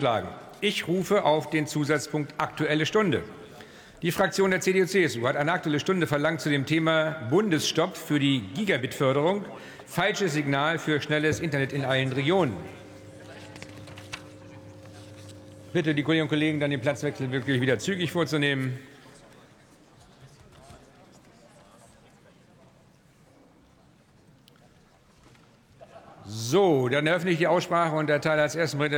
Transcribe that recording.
Klagen. Ich rufe auf den Zusatzpunkt Aktuelle Stunde. Die Fraktion der CDU-CSU hat eine Aktuelle Stunde verlangt zu dem Thema Bundesstopp für die Gigabit-Förderung. Falsches Signal für schnelles Internet in allen Regionen. Bitte die Kolleginnen und Kollegen, dann den Platzwechsel wirklich wieder zügig vorzunehmen. So, dann eröffne ich die Aussprache und erteile als ersten Redner